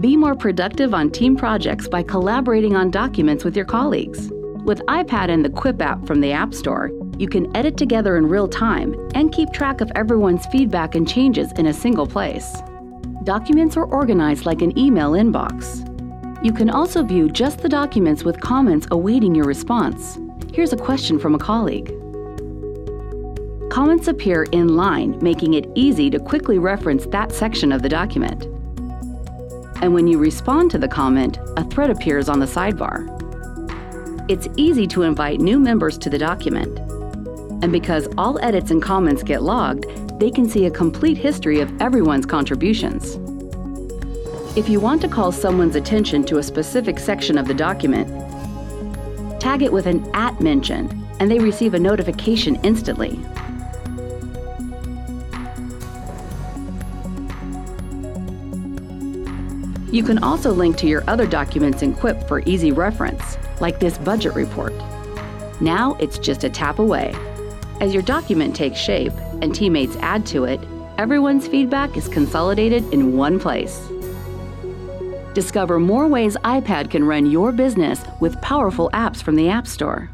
Be more productive on team projects by collaborating on documents with your colleagues. With iPad and the Quip app from the App Store, you can edit together in real time and keep track of everyone's feedback and changes in a single place. Documents are organized like an email inbox. You can also view just the documents with comments awaiting your response. Here's a question from a colleague. Comments appear in line, making it easy to quickly reference that section of the document. And when you respond to the comment, a thread appears on the sidebar. It's easy to invite new members to the document. And because all edits and comments get logged, they can see a complete history of everyone's contributions. If you want to call someone's attention to a specific section of the document, tag it with an at mention, and they receive a notification instantly. You can also link to your other documents in Quip for easy reference, like this budget report. Now it's just a tap away. As your document takes shape and teammates add to it, everyone's feedback is consolidated in one place. Discover more ways iPad can run your business with powerful apps from the App Store.